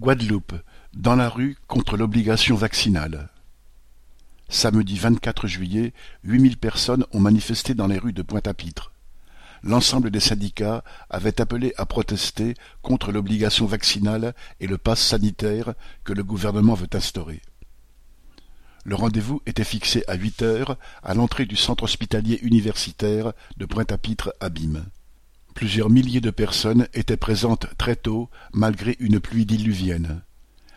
Guadeloupe, dans la rue contre l'obligation vaccinale. Samedi 24 juillet, huit mille personnes ont manifesté dans les rues de Pointe-à-Pitre. L'ensemble des syndicats avaient appelé à protester contre l'obligation vaccinale et le pass sanitaire que le gouvernement veut instaurer. Le rendez-vous était fixé à huit heures à l'entrée du centre hospitalier universitaire de Pointe-à-Pitre Abîme. Plusieurs milliers de personnes étaient présentes très tôt malgré une pluie diluvienne.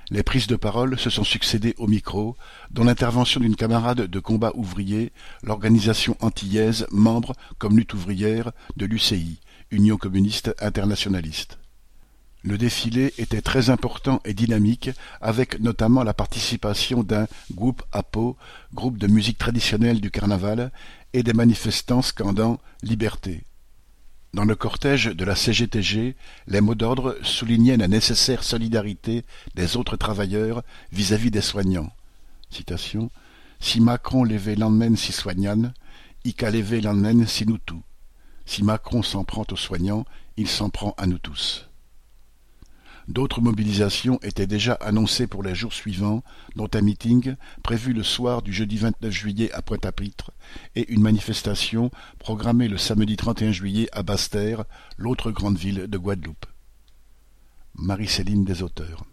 Les prises de parole se sont succédé au micro, dont l'intervention d'une camarade de combat ouvrier, l'organisation antillaise membre comme lutte ouvrière de l'UCI, Union communiste internationaliste. Le défilé était très important et dynamique, avec notamment la participation d'un groupe APO, groupe de musique traditionnelle du carnaval, et des manifestants scandant Liberté. Dans le cortège de la CGTG, les mots d'ordre soulignaient la nécessaire solidarité des autres travailleurs vis-à-vis des soignants. Si Macron levait l'emmène si soignane, ica lever l'emmène si nous tout. Si Macron s'en prend aux soignants, il s'en prend à nous tous. D'autres mobilisations étaient déjà annoncées pour les jours suivants, dont un meeting prévu le soir du jeudi 29 juillet à Pointe-à-Pitre et une manifestation programmée le samedi 31 juillet à Basse-Terre, l'autre grande ville de Guadeloupe. Marie-Céline des auteurs.